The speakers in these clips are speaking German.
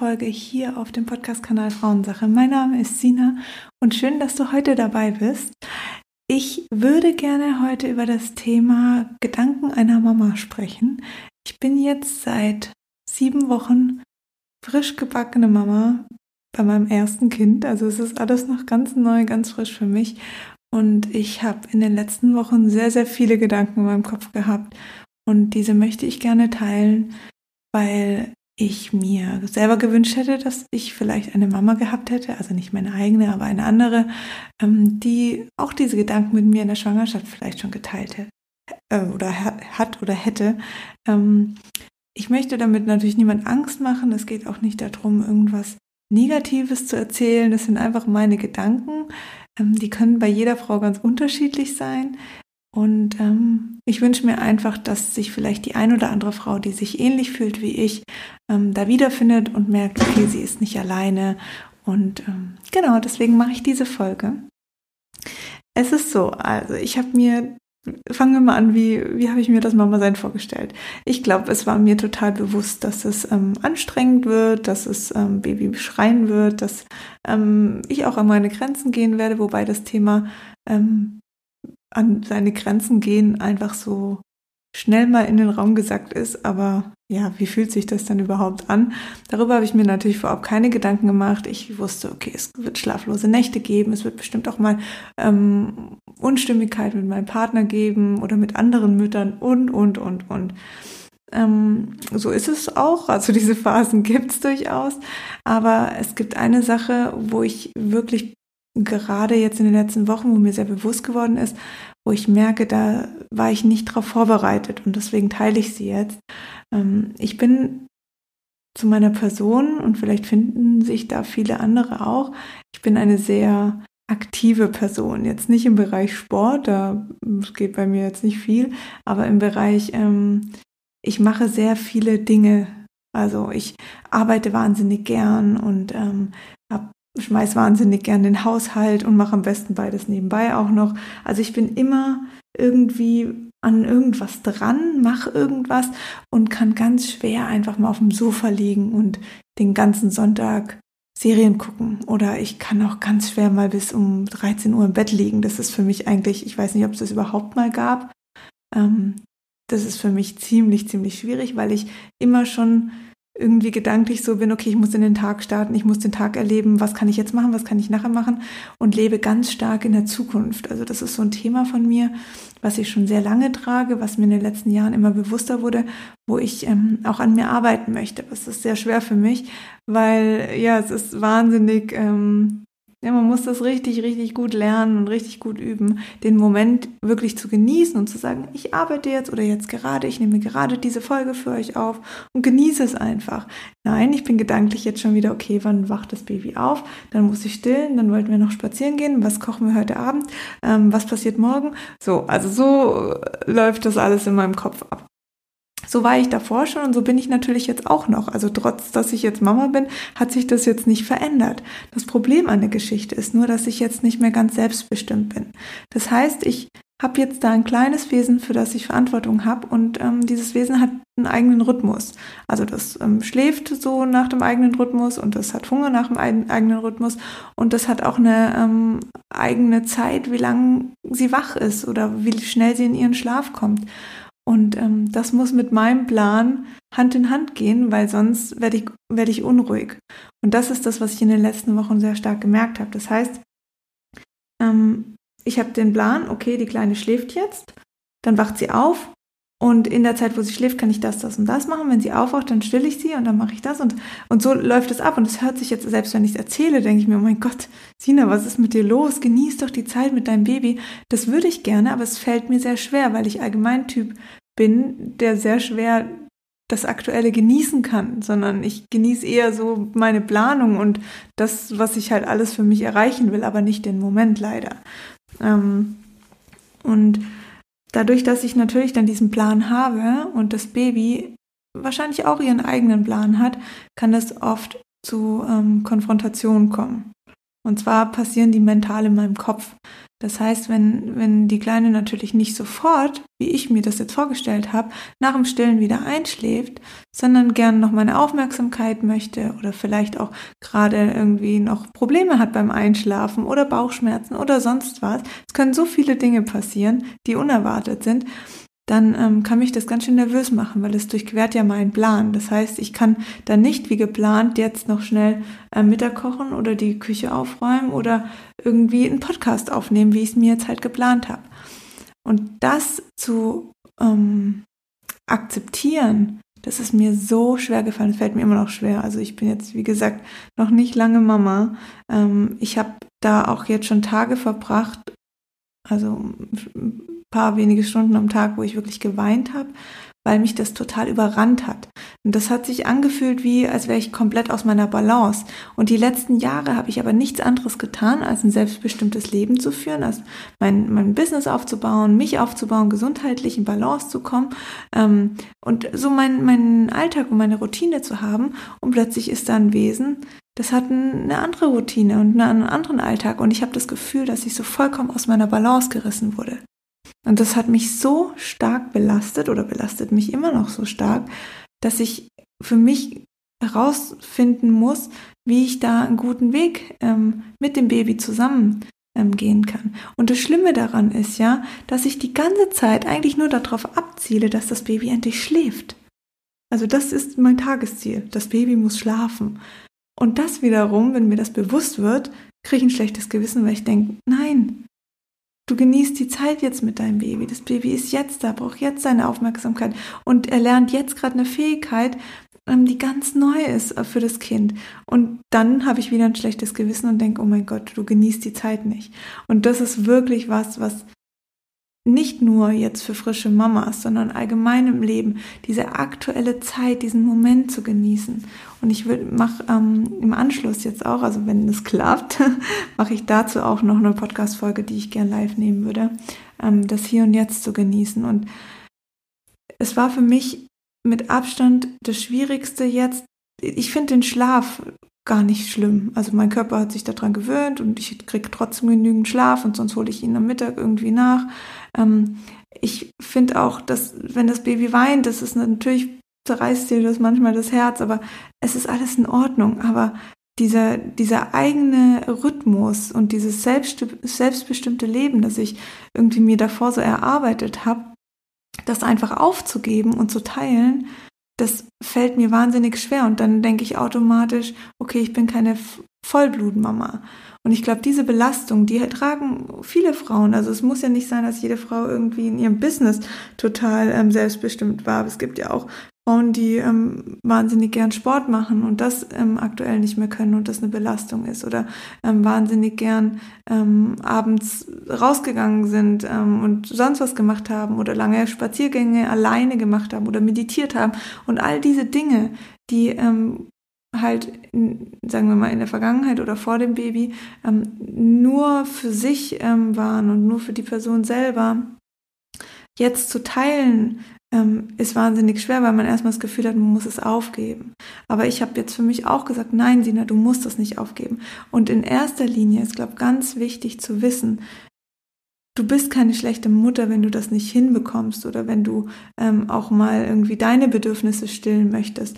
Folge hier auf dem Podcast-Kanal Frauensache. Mein Name ist Sina und schön, dass du heute dabei bist. Ich würde gerne heute über das Thema Gedanken einer Mama sprechen. Ich bin jetzt seit sieben Wochen frisch gebackene Mama bei meinem ersten Kind. Also es ist alles noch ganz neu, ganz frisch für mich. Und ich habe in den letzten Wochen sehr, sehr viele Gedanken in meinem Kopf gehabt. Und diese möchte ich gerne teilen, weil ich mir selber gewünscht hätte, dass ich vielleicht eine Mama gehabt hätte, also nicht meine eigene, aber eine andere, ähm, die auch diese Gedanken mit mir in der Schwangerschaft vielleicht schon geteilt hätte äh, oder hat oder hätte. Ähm, ich möchte damit natürlich niemand Angst machen. Es geht auch nicht darum, irgendwas Negatives zu erzählen. Das sind einfach meine Gedanken. Ähm, die können bei jeder Frau ganz unterschiedlich sein. Und ähm, ich wünsche mir einfach, dass sich vielleicht die ein oder andere Frau, die sich ähnlich fühlt wie ich, ähm, da wiederfindet und merkt, okay, sie ist nicht alleine. Und ähm, genau, deswegen mache ich diese Folge. Es ist so, also ich habe mir, fangen wir mal an, wie, wie habe ich mir das Mama-Sein vorgestellt? Ich glaube, es war mir total bewusst, dass es ähm, anstrengend wird, dass es ähm, Baby schreien wird, dass ähm, ich auch an meine Grenzen gehen werde, wobei das Thema ähm, an seine Grenzen gehen einfach so schnell mal in den Raum gesagt ist, aber ja, wie fühlt sich das dann überhaupt an? Darüber habe ich mir natürlich vorab keine Gedanken gemacht. Ich wusste, okay, es wird schlaflose Nächte geben, es wird bestimmt auch mal ähm, Unstimmigkeit mit meinem Partner geben oder mit anderen Müttern und, und, und, und. Ähm, so ist es auch, also diese Phasen gibt es durchaus, aber es gibt eine Sache, wo ich wirklich gerade jetzt in den letzten Wochen, wo mir sehr bewusst geworden ist, wo ich merke, da war ich nicht darauf vorbereitet und deswegen teile ich sie jetzt. Ähm, ich bin zu meiner Person und vielleicht finden sich da viele andere auch. Ich bin eine sehr aktive Person. Jetzt nicht im Bereich Sport, da geht bei mir jetzt nicht viel, aber im Bereich, ähm, ich mache sehr viele Dinge. Also ich arbeite wahnsinnig gern und ähm, habe schmeiß wahnsinnig gern den Haushalt und mache am besten beides nebenbei auch noch. Also ich bin immer irgendwie an irgendwas dran, mache irgendwas und kann ganz schwer einfach mal auf dem Sofa liegen und den ganzen Sonntag Serien gucken. Oder ich kann auch ganz schwer mal bis um 13 Uhr im Bett liegen. Das ist für mich eigentlich, ich weiß nicht, ob es das überhaupt mal gab. Ähm, das ist für mich ziemlich, ziemlich schwierig, weil ich immer schon irgendwie gedanklich so bin, okay, ich muss in den Tag starten, ich muss den Tag erleben, was kann ich jetzt machen, was kann ich nachher machen und lebe ganz stark in der Zukunft. Also das ist so ein Thema von mir, was ich schon sehr lange trage, was mir in den letzten Jahren immer bewusster wurde, wo ich ähm, auch an mir arbeiten möchte. Das ist sehr schwer für mich, weil ja, es ist wahnsinnig ähm, ja, man muss das richtig, richtig gut lernen und richtig gut üben, den Moment wirklich zu genießen und zu sagen, ich arbeite jetzt oder jetzt gerade, ich nehme gerade diese Folge für euch auf und genieße es einfach. Nein, ich bin gedanklich jetzt schon wieder, okay, wann wacht das Baby auf? Dann muss ich stillen, dann wollten wir noch spazieren gehen, was kochen wir heute Abend, ähm, was passiert morgen? So, also so läuft das alles in meinem Kopf ab. So war ich davor schon und so bin ich natürlich jetzt auch noch. Also trotz, dass ich jetzt Mama bin, hat sich das jetzt nicht verändert. Das Problem an der Geschichte ist nur, dass ich jetzt nicht mehr ganz selbstbestimmt bin. Das heißt, ich habe jetzt da ein kleines Wesen, für das ich Verantwortung habe und ähm, dieses Wesen hat einen eigenen Rhythmus. Also das ähm, schläft so nach dem eigenen Rhythmus und das hat Hunger nach dem eigenen Rhythmus und das hat auch eine ähm, eigene Zeit, wie lange sie wach ist oder wie schnell sie in ihren Schlaf kommt. Und ähm, das muss mit meinem Plan Hand in Hand gehen, weil sonst werde ich, werde ich unruhig. Und das ist das, was ich in den letzten Wochen sehr stark gemerkt habe. Das heißt, ähm, ich habe den Plan, okay, die Kleine schläft jetzt, dann wacht sie auf und in der Zeit, wo sie schläft, kann ich das, das und das machen. Wenn sie aufwacht, dann stille ich sie und dann mache ich das und, und so läuft es ab. Und es hört sich jetzt, selbst wenn ich es erzähle, denke ich mir, oh mein Gott, Sina, was ist mit dir los? Genieß doch die Zeit mit deinem Baby. Das würde ich gerne, aber es fällt mir sehr schwer, weil ich allgemein Typ bin, der sehr schwer das Aktuelle genießen kann, sondern ich genieße eher so meine Planung und das, was ich halt alles für mich erreichen will, aber nicht den Moment leider. Ähm, und dadurch, dass ich natürlich dann diesen Plan habe und das Baby wahrscheinlich auch ihren eigenen Plan hat, kann es oft zu ähm, Konfrontationen kommen. Und zwar passieren die mental in meinem Kopf. Das heißt, wenn, wenn die Kleine natürlich nicht sofort, wie ich mir das jetzt vorgestellt habe, nach dem Stillen wieder einschläft, sondern gern noch meine Aufmerksamkeit möchte oder vielleicht auch gerade irgendwie noch Probleme hat beim Einschlafen oder Bauchschmerzen oder sonst was. Es können so viele Dinge passieren, die unerwartet sind dann ähm, kann mich das ganz schön nervös machen, weil es durchquert ja meinen Plan. Das heißt, ich kann dann nicht wie geplant jetzt noch schnell äh, Mittag kochen oder die Küche aufräumen oder irgendwie einen Podcast aufnehmen, wie ich es mir jetzt halt geplant habe. Und das zu ähm, akzeptieren, das ist mir so schwer gefallen. Es fällt mir immer noch schwer. Also ich bin jetzt, wie gesagt, noch nicht lange Mama. Ähm, ich habe da auch jetzt schon Tage verbracht, also paar wenige Stunden am Tag, wo ich wirklich geweint habe, weil mich das total überrannt hat. Und das hat sich angefühlt wie, als wäre ich komplett aus meiner Balance. Und die letzten Jahre habe ich aber nichts anderes getan, als ein selbstbestimmtes Leben zu führen, als mein, mein Business aufzubauen, mich aufzubauen, gesundheitlich in Balance zu kommen ähm, und so meinen mein Alltag und meine Routine zu haben. Und plötzlich ist da ein Wesen, das hat eine andere Routine und einen anderen Alltag. Und ich habe das Gefühl, dass ich so vollkommen aus meiner Balance gerissen wurde. Und das hat mich so stark belastet oder belastet mich immer noch so stark, dass ich für mich herausfinden muss, wie ich da einen guten Weg ähm, mit dem Baby zusammen ähm, gehen kann. Und das Schlimme daran ist ja, dass ich die ganze Zeit eigentlich nur darauf abziele, dass das Baby endlich schläft. Also das ist mein Tagesziel. Das Baby muss schlafen. Und das wiederum, wenn mir das bewusst wird, kriege ich ein schlechtes Gewissen, weil ich denke, nein, Du genießt die Zeit jetzt mit deinem Baby. Das Baby ist jetzt da, braucht jetzt seine Aufmerksamkeit. Und er lernt jetzt gerade eine Fähigkeit, ähm, die ganz neu ist äh, für das Kind. Und dann habe ich wieder ein schlechtes Gewissen und denke, oh mein Gott, du genießt die Zeit nicht. Und das ist wirklich was, was nicht nur jetzt für frische Mamas, sondern allgemein im Leben, diese aktuelle Zeit, diesen Moment zu genießen. Und ich mache ähm, im Anschluss jetzt auch, also wenn es klappt, mache ich dazu auch noch eine Podcast-Folge, die ich gern live nehmen würde, ähm, das Hier und Jetzt zu genießen. Und es war für mich mit Abstand das Schwierigste jetzt. Ich finde den Schlaf gar nicht schlimm. Also mein Körper hat sich daran gewöhnt und ich kriege trotzdem genügend Schlaf und sonst hole ich ihn am Mittag irgendwie nach. Ähm, ich finde auch, dass wenn das Baby weint, das ist natürlich zerreißt dir das manchmal das Herz, aber es ist alles in Ordnung. Aber dieser, dieser eigene Rhythmus und dieses selbst, selbstbestimmte Leben, das ich irgendwie mir davor so erarbeitet habe, das einfach aufzugeben und zu teilen, das fällt mir wahnsinnig schwer. Und dann denke ich automatisch, okay, ich bin keine Vollblutmama. Und ich glaube, diese Belastung, die tragen viele Frauen. Also es muss ja nicht sein, dass jede Frau irgendwie in ihrem Business total ähm, selbstbestimmt war. es gibt ja auch Frauen, die ähm, wahnsinnig gern Sport machen und das ähm, aktuell nicht mehr können und das eine Belastung ist oder ähm, wahnsinnig gern ähm, abends rausgegangen sind ähm, und sonst was gemacht haben oder lange Spaziergänge alleine gemacht haben oder meditiert haben und all diese Dinge, die ähm, halt, in, sagen wir mal, in der Vergangenheit oder vor dem Baby ähm, nur für sich ähm, waren und nur für die Person selber, jetzt zu teilen, ähm, ist wahnsinnig schwer, weil man erstmal das Gefühl hat, man muss es aufgeben. Aber ich habe jetzt für mich auch gesagt, nein, Sina, du musst das nicht aufgeben. Und in erster Linie ist, glaube ich, ganz wichtig zu wissen, du bist keine schlechte Mutter, wenn du das nicht hinbekommst oder wenn du ähm, auch mal irgendwie deine Bedürfnisse stillen möchtest.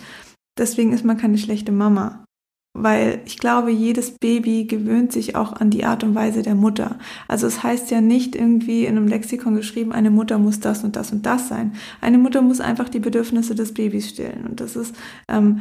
Deswegen ist man keine schlechte Mama weil ich glaube, jedes Baby gewöhnt sich auch an die Art und Weise der Mutter. Also es heißt ja nicht irgendwie in einem Lexikon geschrieben, eine Mutter muss das und das und das sein. Eine Mutter muss einfach die Bedürfnisse des Babys stillen. Und das ist ähm,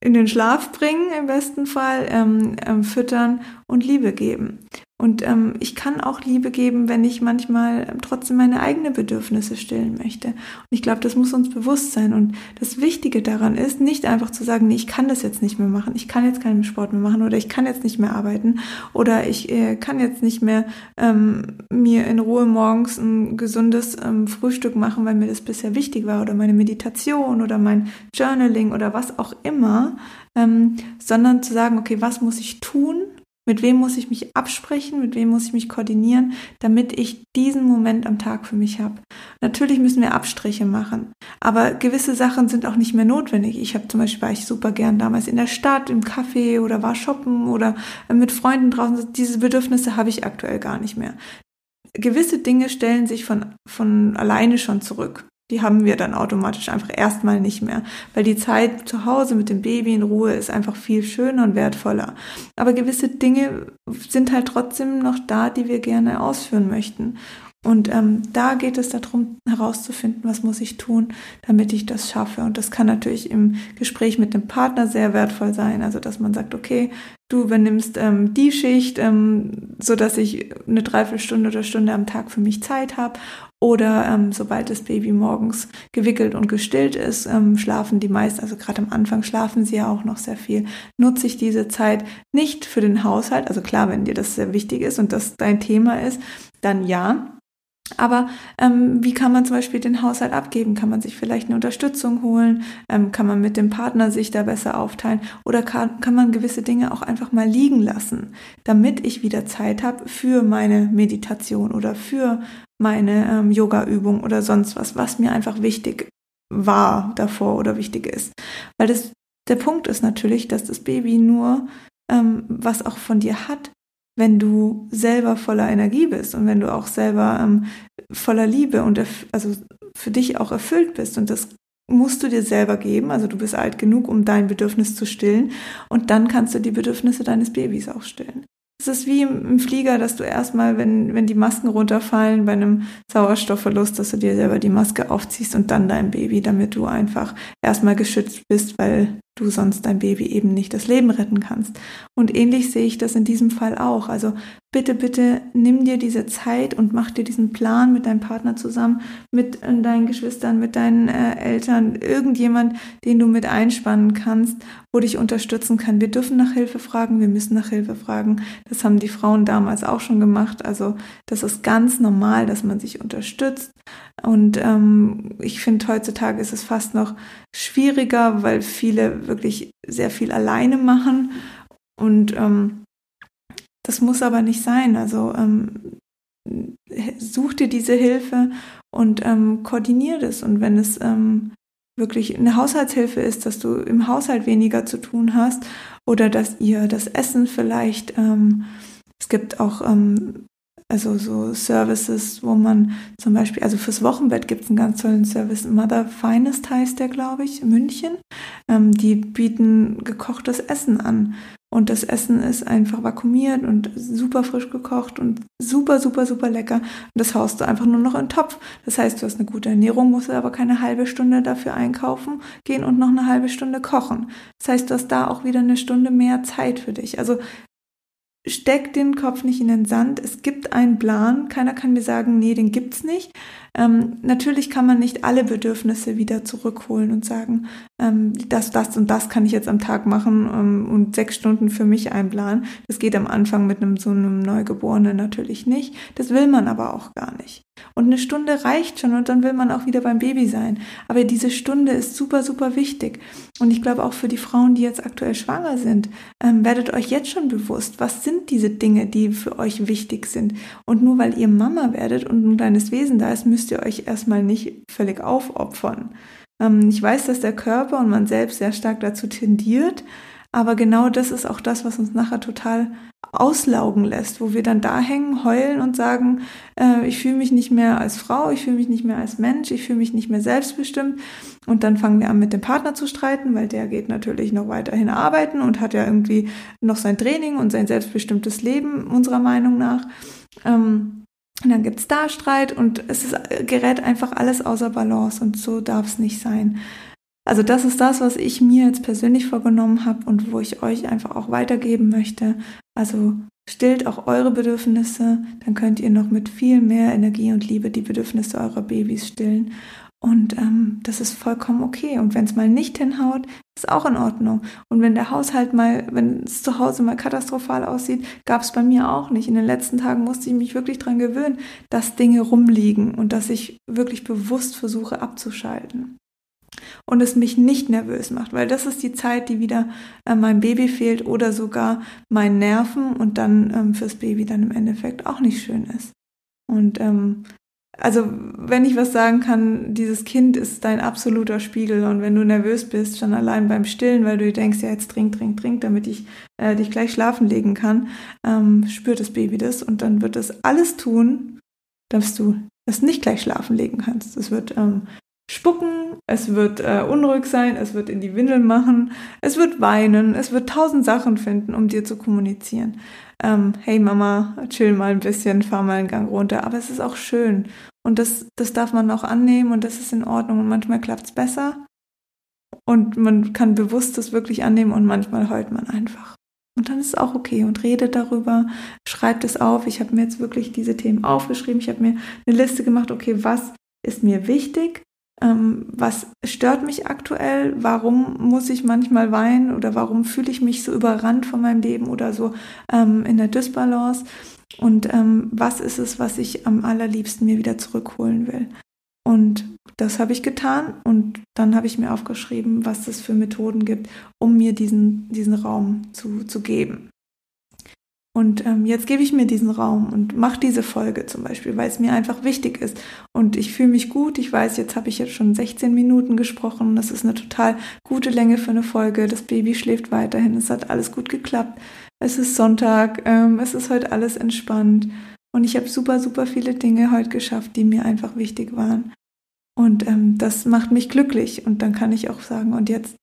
in den Schlaf bringen im besten Fall, ähm, ähm, füttern und Liebe geben. Und ähm, ich kann auch Liebe geben, wenn ich manchmal ähm, trotzdem meine eigenen Bedürfnisse stillen möchte. Und ich glaube, das muss uns bewusst sein. Und das Wichtige daran ist, nicht einfach zu sagen, nee, ich kann das jetzt nicht mehr machen, ich kann jetzt keinen Sport mehr machen oder ich kann jetzt nicht mehr arbeiten oder ich äh, kann jetzt nicht mehr ähm, mir in Ruhe morgens ein gesundes ähm, Frühstück machen, weil mir das bisher wichtig war oder meine Meditation oder mein Journaling oder was auch immer, ähm, sondern zu sagen, okay, was muss ich tun? Mit wem muss ich mich absprechen? Mit wem muss ich mich koordinieren, damit ich diesen Moment am Tag für mich habe? Natürlich müssen wir Abstriche machen, aber gewisse Sachen sind auch nicht mehr notwendig. Ich habe zum Beispiel war ich super gern damals in der Stadt, im Café oder war shoppen oder mit Freunden draußen. Diese Bedürfnisse habe ich aktuell gar nicht mehr. Gewisse Dinge stellen sich von, von alleine schon zurück die haben wir dann automatisch einfach erstmal nicht mehr, weil die Zeit zu Hause mit dem Baby in Ruhe ist einfach viel schöner und wertvoller. Aber gewisse Dinge sind halt trotzdem noch da, die wir gerne ausführen möchten. Und ähm, da geht es darum, herauszufinden, was muss ich tun, damit ich das schaffe. Und das kann natürlich im Gespräch mit dem Partner sehr wertvoll sein. Also, dass man sagt, okay, du übernimmst ähm, die Schicht, ähm, so dass ich eine Dreiviertelstunde oder Stunde am Tag für mich Zeit habe. Oder ähm, sobald das Baby morgens gewickelt und gestillt ist, ähm, schlafen die meisten, also gerade am Anfang schlafen sie ja auch noch sehr viel. Nutze ich diese Zeit nicht für den Haushalt, also klar, wenn dir das sehr wichtig ist und das dein Thema ist, dann ja. Aber ähm, wie kann man zum Beispiel den Haushalt abgeben? Kann man sich vielleicht eine Unterstützung holen? Ähm, kann man mit dem Partner sich da besser aufteilen? Oder kann, kann man gewisse Dinge auch einfach mal liegen lassen, damit ich wieder Zeit habe für meine Meditation oder für meine ähm, Yoga-Übung oder sonst was, was mir einfach wichtig war davor oder wichtig ist. Weil das, der Punkt ist natürlich, dass das Baby nur ähm, was auch von dir hat, wenn du selber voller Energie bist und wenn du auch selber ähm, voller Liebe und also für dich auch erfüllt bist. Und das musst du dir selber geben. Also du bist alt genug, um dein Bedürfnis zu stillen. Und dann kannst du die Bedürfnisse deines Babys auch stillen. Es ist wie im Flieger, dass du erstmal, wenn, wenn die Masken runterfallen bei einem Sauerstoffverlust, dass du dir selber die Maske aufziehst und dann dein Baby, damit du einfach erstmal geschützt bist, weil du sonst dein Baby eben nicht das Leben retten kannst. Und ähnlich sehe ich das in diesem Fall auch. Also bitte, bitte nimm dir diese Zeit und mach dir diesen Plan mit deinem Partner zusammen, mit äh, deinen Geschwistern, mit deinen äh, Eltern, irgendjemand, den du mit einspannen kannst, wo dich unterstützen kann. Wir dürfen nach Hilfe fragen, wir müssen nach Hilfe fragen. Das haben die Frauen damals auch schon gemacht. Also das ist ganz normal, dass man sich unterstützt. Und ähm, ich finde, heutzutage ist es fast noch schwieriger, weil viele wirklich sehr viel alleine machen. Und ähm, das muss aber nicht sein. Also ähm, such dir diese Hilfe und ähm, koordinier das. Und wenn es ähm, wirklich eine Haushaltshilfe ist, dass du im Haushalt weniger zu tun hast oder dass ihr das Essen vielleicht, ähm, es gibt auch ähm, also so Services, wo man zum Beispiel, also fürs Wochenbett gibt es einen ganz tollen Service, Mother Finest heißt der, glaube ich, in München. Ähm, die bieten gekochtes Essen an. Und das Essen ist einfach vakuumiert und super frisch gekocht und super, super, super lecker. Und das haust du einfach nur noch in den Topf. Das heißt, du hast eine gute Ernährung, musst aber keine halbe Stunde dafür einkaufen gehen und noch eine halbe Stunde kochen. Das heißt, du hast da auch wieder eine Stunde mehr Zeit für dich. Also steck den Kopf nicht in den Sand. Es gibt einen Plan. Keiner kann mir sagen, nee, den gibt's nicht. Ähm, natürlich kann man nicht alle Bedürfnisse wieder zurückholen und sagen, ähm, das, das und das kann ich jetzt am Tag machen ähm, und sechs Stunden für mich einplanen. Das geht am Anfang mit einem so einem Neugeborenen natürlich nicht. Das will man aber auch gar nicht. Und eine Stunde reicht schon und dann will man auch wieder beim Baby sein. Aber diese Stunde ist super, super wichtig. Und ich glaube auch für die Frauen, die jetzt aktuell schwanger sind, ähm, werdet euch jetzt schon bewusst, was sind diese Dinge, die für euch wichtig sind. Und nur weil ihr Mama werdet und ein kleines Wesen da ist, müsst ihr euch erstmal nicht völlig aufopfern. Ähm, ich weiß, dass der Körper und man selbst sehr stark dazu tendiert, aber genau das ist auch das, was uns nachher total auslaugen lässt, wo wir dann da hängen, heulen und sagen, äh, ich fühle mich nicht mehr als Frau, ich fühle mich nicht mehr als Mensch, ich fühle mich nicht mehr selbstbestimmt. Und dann fangen wir an, mit dem Partner zu streiten, weil der geht natürlich noch weiterhin arbeiten und hat ja irgendwie noch sein Training und sein selbstbestimmtes Leben, unserer Meinung nach. Ähm, und dann gibt's da Streit und es ist, gerät einfach alles außer Balance und so darf es nicht sein. Also das ist das, was ich mir jetzt persönlich vorgenommen habe und wo ich euch einfach auch weitergeben möchte. Also stillt auch eure Bedürfnisse, dann könnt ihr noch mit viel mehr Energie und Liebe die Bedürfnisse eurer Babys stillen. Und ähm, das ist vollkommen okay. Und wenn es mal nicht hinhaut, ist auch in Ordnung. Und wenn der Haushalt mal, wenn es zu Hause mal katastrophal aussieht, gab es bei mir auch nicht. In den letzten Tagen musste ich mich wirklich dran gewöhnen, dass Dinge rumliegen und dass ich wirklich bewusst versuche abzuschalten. Und es mich nicht nervös macht, weil das ist die Zeit, die wieder äh, meinem Baby fehlt oder sogar meinen Nerven und dann ähm, fürs Baby dann im Endeffekt auch nicht schön ist. Und ähm, also wenn ich was sagen kann, dieses Kind ist dein absoluter Spiegel und wenn du nervös bist, schon allein beim Stillen, weil du denkst, ja jetzt trink, trink, trink, damit ich äh, dich gleich schlafen legen kann, ähm, spürt das Baby das und dann wird es alles tun, dass du es nicht gleich schlafen legen kannst. Es wird ähm, spucken, es wird äh, unruhig sein, es wird in die Windeln machen, es wird weinen, es wird tausend Sachen finden, um dir zu kommunizieren ähm, hey Mama, chill mal ein bisschen, fahr mal einen Gang runter. Aber es ist auch schön. Und das, das darf man auch annehmen und das ist in Ordnung. Und manchmal klappt es besser. Und man kann bewusst das wirklich annehmen und manchmal heult man einfach. Und dann ist es auch okay und redet darüber, schreibt es auf. Ich habe mir jetzt wirklich diese Themen aufgeschrieben. Ich habe mir eine Liste gemacht, okay, was ist mir wichtig? Ähm, was stört mich aktuell? Warum muss ich manchmal weinen oder warum fühle ich mich so überrannt von meinem Leben oder so ähm, in der Dysbalance? Und ähm, was ist es, was ich am allerliebsten mir wieder zurückholen will? Und das habe ich getan und dann habe ich mir aufgeschrieben, was es für Methoden gibt, um mir diesen, diesen Raum zu, zu geben. Und ähm, jetzt gebe ich mir diesen Raum und mache diese Folge zum Beispiel, weil es mir einfach wichtig ist. Und ich fühle mich gut. Ich weiß, jetzt habe ich jetzt schon 16 Minuten gesprochen. Das ist eine total gute Länge für eine Folge. Das Baby schläft weiterhin. Es hat alles gut geklappt. Es ist Sonntag. Ähm, es ist heute alles entspannt. Und ich habe super, super viele Dinge heute geschafft, die mir einfach wichtig waren. Und ähm, das macht mich glücklich. Und dann kann ich auch sagen, und jetzt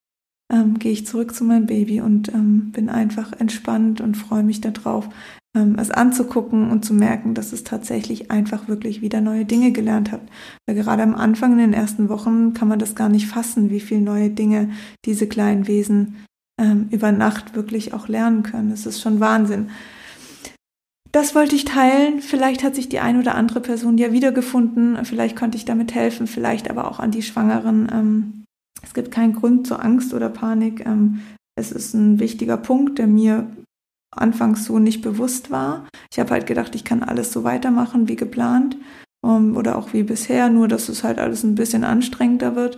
ähm, gehe ich zurück zu meinem Baby und ähm, bin einfach entspannt und freue mich darauf, ähm, es anzugucken und zu merken, dass es tatsächlich einfach wirklich wieder neue Dinge gelernt hat. Weil gerade am Anfang in den ersten Wochen kann man das gar nicht fassen, wie viele neue Dinge diese kleinen Wesen ähm, über Nacht wirklich auch lernen können. Das ist schon Wahnsinn. Das wollte ich teilen. Vielleicht hat sich die ein oder andere Person ja wiedergefunden. Vielleicht konnte ich damit helfen. Vielleicht aber auch an die Schwangeren ähm, es gibt keinen Grund zur Angst oder Panik. Ähm, es ist ein wichtiger Punkt, der mir anfangs so nicht bewusst war. Ich habe halt gedacht, ich kann alles so weitermachen wie geplant ähm, oder auch wie bisher, nur dass es halt alles ein bisschen anstrengender wird.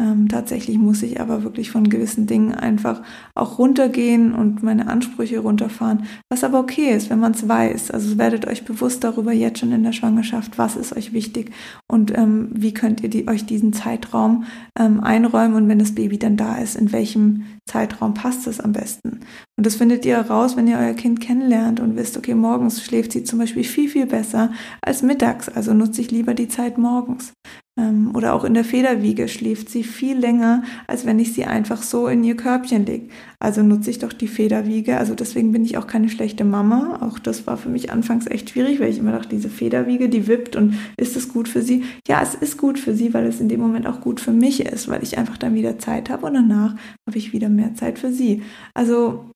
Ähm, tatsächlich muss ich aber wirklich von gewissen Dingen einfach auch runtergehen und meine Ansprüche runterfahren, was aber okay ist, wenn man es weiß. Also werdet euch bewusst darüber jetzt schon in der Schwangerschaft, was ist euch wichtig und ähm, wie könnt ihr die, euch diesen Zeitraum ähm, einräumen und wenn das Baby dann da ist, in welchem Zeitraum passt es am besten. Und das findet ihr heraus, wenn ihr euer Kind kennenlernt und wisst, okay, morgens schläft sie zum Beispiel viel, viel besser als mittags. Also nutze ich lieber die Zeit morgens. Ähm, oder auch in der Federwiege schläft sie viel länger, als wenn ich sie einfach so in ihr Körbchen lege. Also nutze ich doch die Federwiege. Also deswegen bin ich auch keine schlechte Mama. Auch das war für mich anfangs echt schwierig, weil ich immer dachte, diese Federwiege, die wippt und ist es gut für sie? Ja, es ist gut für sie, weil es in dem Moment auch gut für mich ist, weil ich einfach dann wieder Zeit habe und danach habe ich wieder mehr Zeit für sie. Also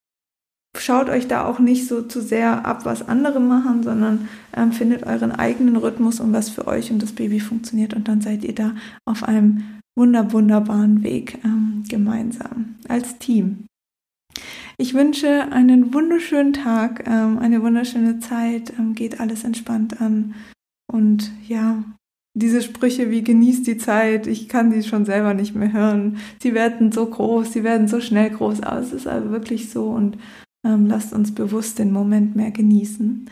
schaut euch da auch nicht so zu sehr ab, was andere machen, sondern ähm, findet euren eigenen Rhythmus und was für euch und das Baby funktioniert und dann seid ihr da auf einem wunder wunderbaren Weg ähm, gemeinsam als Team. Ich wünsche einen wunderschönen Tag, ähm, eine wunderschöne Zeit, ähm, geht alles entspannt an und ja, diese Sprüche wie genießt die Zeit, ich kann die schon selber nicht mehr hören. Sie werden so groß, sie werden so schnell groß, aber es ist also wirklich so und ähm, lasst uns bewusst den Moment mehr genießen.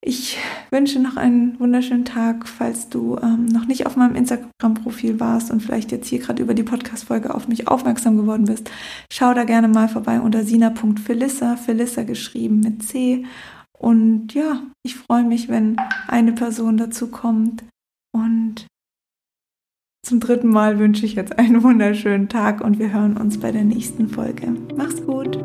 Ich wünsche noch einen wunderschönen Tag, falls du ähm, noch nicht auf meinem Instagram-Profil warst und vielleicht jetzt hier gerade über die Podcast-Folge auf mich aufmerksam geworden bist. Schau da gerne mal vorbei unter sina.felissa, Felissa geschrieben mit C. Und ja, ich freue mich, wenn eine Person dazu kommt. Und zum dritten Mal wünsche ich jetzt einen wunderschönen Tag und wir hören uns bei der nächsten Folge. Mach's gut!